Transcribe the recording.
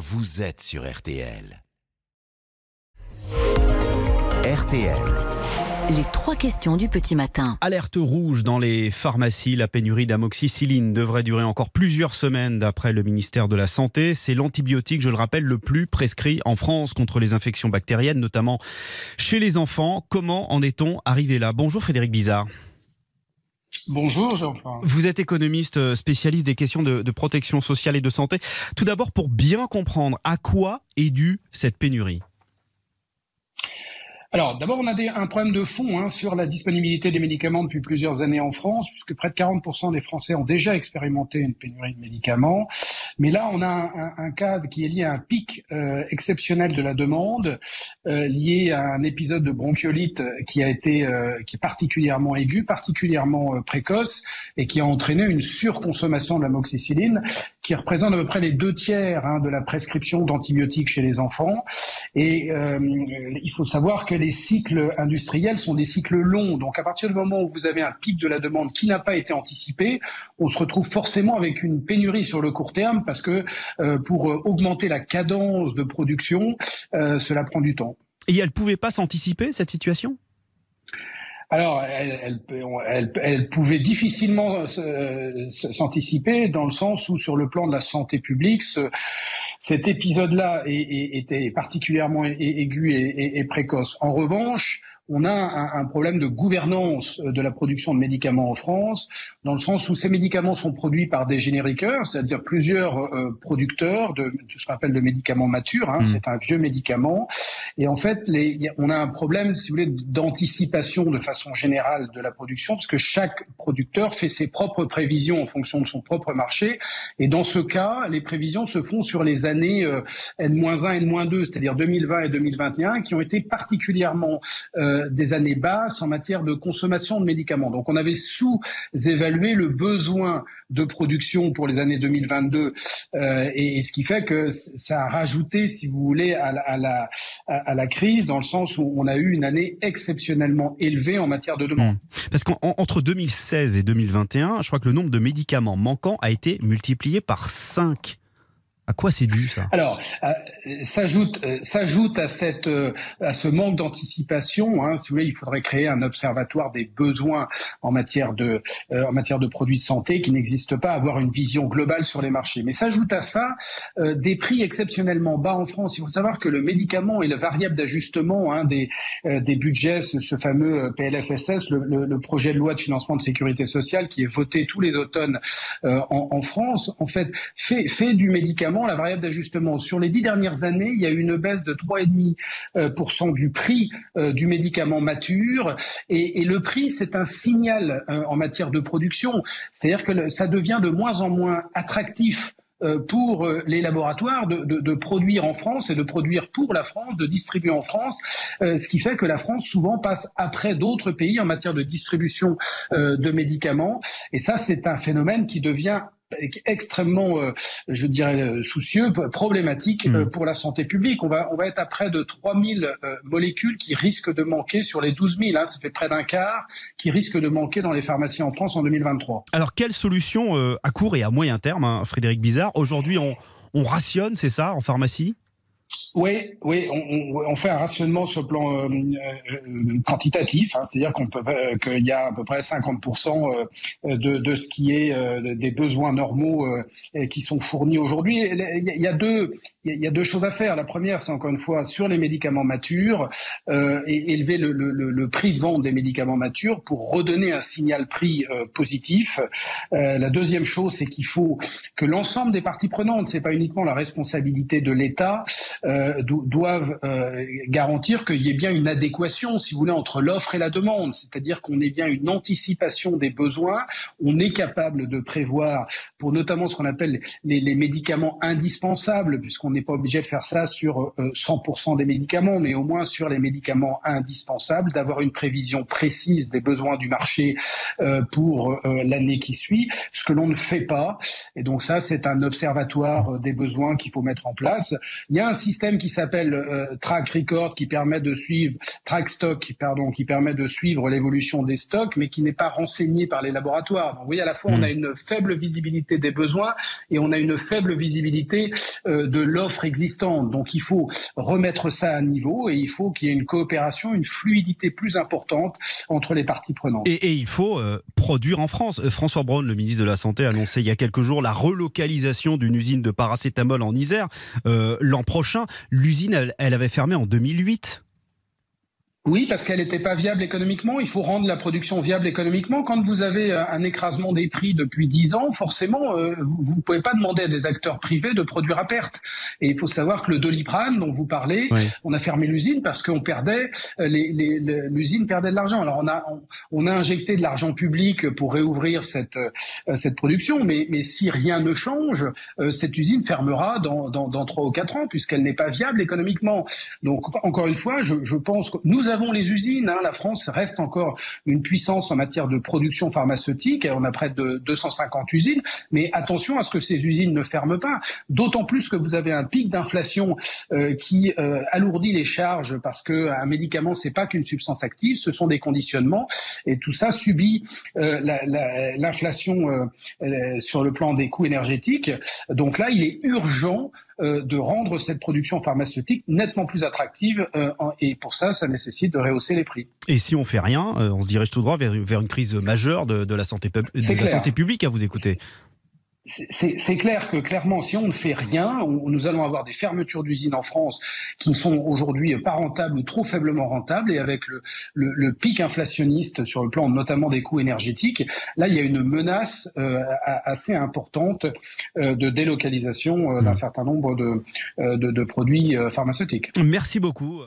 vous êtes sur RTL. RTL. Les trois questions du petit matin. Alerte rouge dans les pharmacies. La pénurie d'amoxicilline devrait durer encore plusieurs semaines d'après le ministère de la Santé. C'est l'antibiotique, je le rappelle, le plus prescrit en France contre les infections bactériennes, notamment chez les enfants. Comment en est-on arrivé là? Bonjour Frédéric Bizarre. Bonjour Jean-François. Vous êtes économiste euh, spécialiste des questions de, de protection sociale et de santé. Tout d'abord, pour bien comprendre à quoi est due cette pénurie alors, d'abord, on a des, un problème de fond hein, sur la disponibilité des médicaments depuis plusieurs années en France, puisque près de 40% des Français ont déjà expérimenté une pénurie de médicaments. Mais là, on a un, un, cas qui est lié à un pic euh, exceptionnel de la demande, euh, lié à un épisode de bronchiolite qui a été euh, qui est particulièrement aigu, particulièrement euh, précoce, et qui a entraîné une surconsommation de l'amoxicilline, qui représente à peu près les deux tiers hein, de la prescription d'antibiotiques chez les enfants. Et euh, il faut savoir que les cycles industriels sont des cycles longs. Donc à partir du moment où vous avez un pic de la demande qui n'a pas été anticipé, on se retrouve forcément avec une pénurie sur le court terme parce que euh, pour augmenter la cadence de production, euh, cela prend du temps. Et elle ne pouvait pas s'anticiper, cette situation? Alors, elle, pouvait difficilement s'anticiper dans le sens où, sur le plan de la santé publique, ce, cet épisode-là était particulièrement aigu et, précoce. En revanche, on a un, un, problème de gouvernance de la production de médicaments en France, dans le sens où ces médicaments sont produits par des génériqueurs, c'est-à-dire plusieurs euh, producteurs de, de, ce qu'on appelle de médicaments matures. Hein, mmh. C'est un vieux médicament. Et en fait, les, on a un problème, si vous voulez, d'anticipation de façon générale de la production, parce que chaque producteur fait ses propres prévisions en fonction de son propre marché. Et dans ce cas, les prévisions se font sur les années euh, N-1, N-2, c'est-à-dire 2020 et 2021, qui ont été particulièrement euh, des années basses en matière de consommation de médicaments. Donc on avait sous-évalué le besoin de production pour les années 2022 euh, et, et, ce qui fait que ça a rajouté, si vous voulez, à la, à la, à la crise dans le sens où on a eu une année exceptionnellement élevée en matière de demande. Mmh. Parce qu'entre 2016 et 2021, je crois que le nombre de médicaments manquants a été multiplié par 5. À quoi c'est dû ça? Alors, euh, s'ajoute euh, s'ajoute à euh, à ce manque d'anticipation. Hein, si vous voulez, il faudrait créer un observatoire des besoins en matière de en matière de produits de santé qui n'existe pas, avoir une vision globale sur les marchés. Mais s'ajoute à ça des prix exceptionnellement bas en France. Il faut savoir que le médicament est la variable d'ajustement hein, des des budgets, ce, fameux PLFSS, le, projet de loi de financement de sécurité sociale qui est voté tous les automnes en, en France. En fait, fait fait du médicament la variable d'ajustement. Sur les dix dernières années, il y a eu une baisse de 3,5% euh, du prix euh, du médicament mature. Et, le prix, c'est un signal euh, en matière de production. C'est-à-dire que ça devient de moins en moins attractif pour les laboratoires de, produire en France et de produire pour la France, de distribuer en France, ce qui fait que la France souvent passe après d'autres pays en matière de distribution de médicaments. Et ça, c'est un phénomène qui devient extrêmement, euh, je dirais, euh, soucieux, problématique mmh. pour la santé publique. On va, on va être à près de 3000 euh, molécules qui risquent de manquer sur les 12 000. Hein, ça fait près d'un quart qui risquent de manquer dans les pharmacies en France en 2023. Alors, quelle solution euh, à court et à moyen terme, hein, Frédéric Bizarre Aujourd'hui, on, on rationne, c'est ça, en pharmacie? Oui, oui, on, fait un rationnement sur le plan euh, euh, quantitatif, hein, c'est-à-dire euh, qu'il y a à peu près 50% euh, de, ce qui est des besoins normaux qui sont fournis aujourd'hui. Il y a deux, choses à faire. La première, c'est encore une fois sur les médicaments matures et élever le, le, le, prix de vente des médicaments matures pour redonner un signal prix positif. la deuxième chose, c'est qu'il faut que l'ensemble des parties prenantes, c'est pas uniquement la responsabilité de l'État. Euh, doivent euh, garantir qu'il y ait bien une adéquation, si vous voulez, entre l'offre et la demande, c'est-à-dire qu'on ait bien une anticipation des besoins, on est capable de prévoir pour notamment ce qu'on appelle les, les, médicaments indispensables, puisqu'on n'est pas obligé de faire ça sur euh, 100% des médicaments, mais au moins sur les médicaments indispensables, d'avoir une prévision précise des besoins du marché euh, pour euh, l'année qui suit, ce que l'on ne fait pas. Et donc ça, c'est un observatoire des besoins qu'il faut mettre en place. Il y a un qui s'appelle Track Record qui permet de suivre Track Stock, pardon, qui permet de suivre l'évolution des stocks, mais qui n'est pas renseigné par les laboratoires. Donc, vous voyez, à la fois, on hmm. a une faible visibilité des besoins et on a une faible visibilité de l'offre existante. Donc, il faut remettre ça à niveau et il faut qu'il y ait une coopération, une fluidité plus importante entre les parties prenantes. Et, il faut euh, produire en France. Euh, François Braun, le ministre de la Santé, a annoncé il y a quelques jours la relocalisation d'une usine de paracétamol en Isère. Euh, l'an prochain, l'usine, elle avait fermé en 2008. Oui, parce qu'elle n'était pas viable économiquement. Il faut rendre la production viable économiquement. Quand vous avez euh, un écrasement des prix depuis 10 ans, forcément, euh, vous ne pouvez pas demander à des acteurs privés de produire à perte. Et il faut savoir que le Doliprane dont vous parlez, on a fermé l'usine parce qu'on perdait, euh, l'usine perdait de l'argent. Alors on a, on, a injecté de l'argent public pour réouvrir cette, cette production, mais, mais si rien ne change, cette usine fermera dans, dans, dans 3 ou 4 ans puisqu'elle n'est pas viable économiquement. Donc encore une fois, je, je pense que nous avons les usines. Hein. La France reste encore une puissance en matière de production pharmaceutique. On a près de 250 usines. Mais attention à ce que ces usines ne ferment pas. D'autant plus que vous avez un pic d'inflation euh, qui euh, alourdit les charges parce qu'un médicament, c'est pas qu'une substance active, ce sont des conditionnements. Et tout ça subit euh, l'inflation sur le plan des coûts énergétiques. Donc là, il est urgent euh, de rendre cette production pharmaceutique nettement plus attractive. Euh, et pour ça, ça nécessite de rehausser les prix. Et si on fait rien, euh, on se dirige tout droit vers, une crise majeure de, la, santé, de la santé publique à vous écouter. C'est clair que clairement, si on ne fait rien, nous allons avoir des fermetures d'usines en France qui ne sont aujourd'hui pas rentables ou trop faiblement rentables, et avec le, le, pic inflationniste sur le plan notamment des coûts énergétiques, là il y a une menace euh, assez importante euh, de délocalisation euh, d'un mmh. certain nombre de, de, de produits pharmaceutiques. Merci beaucoup.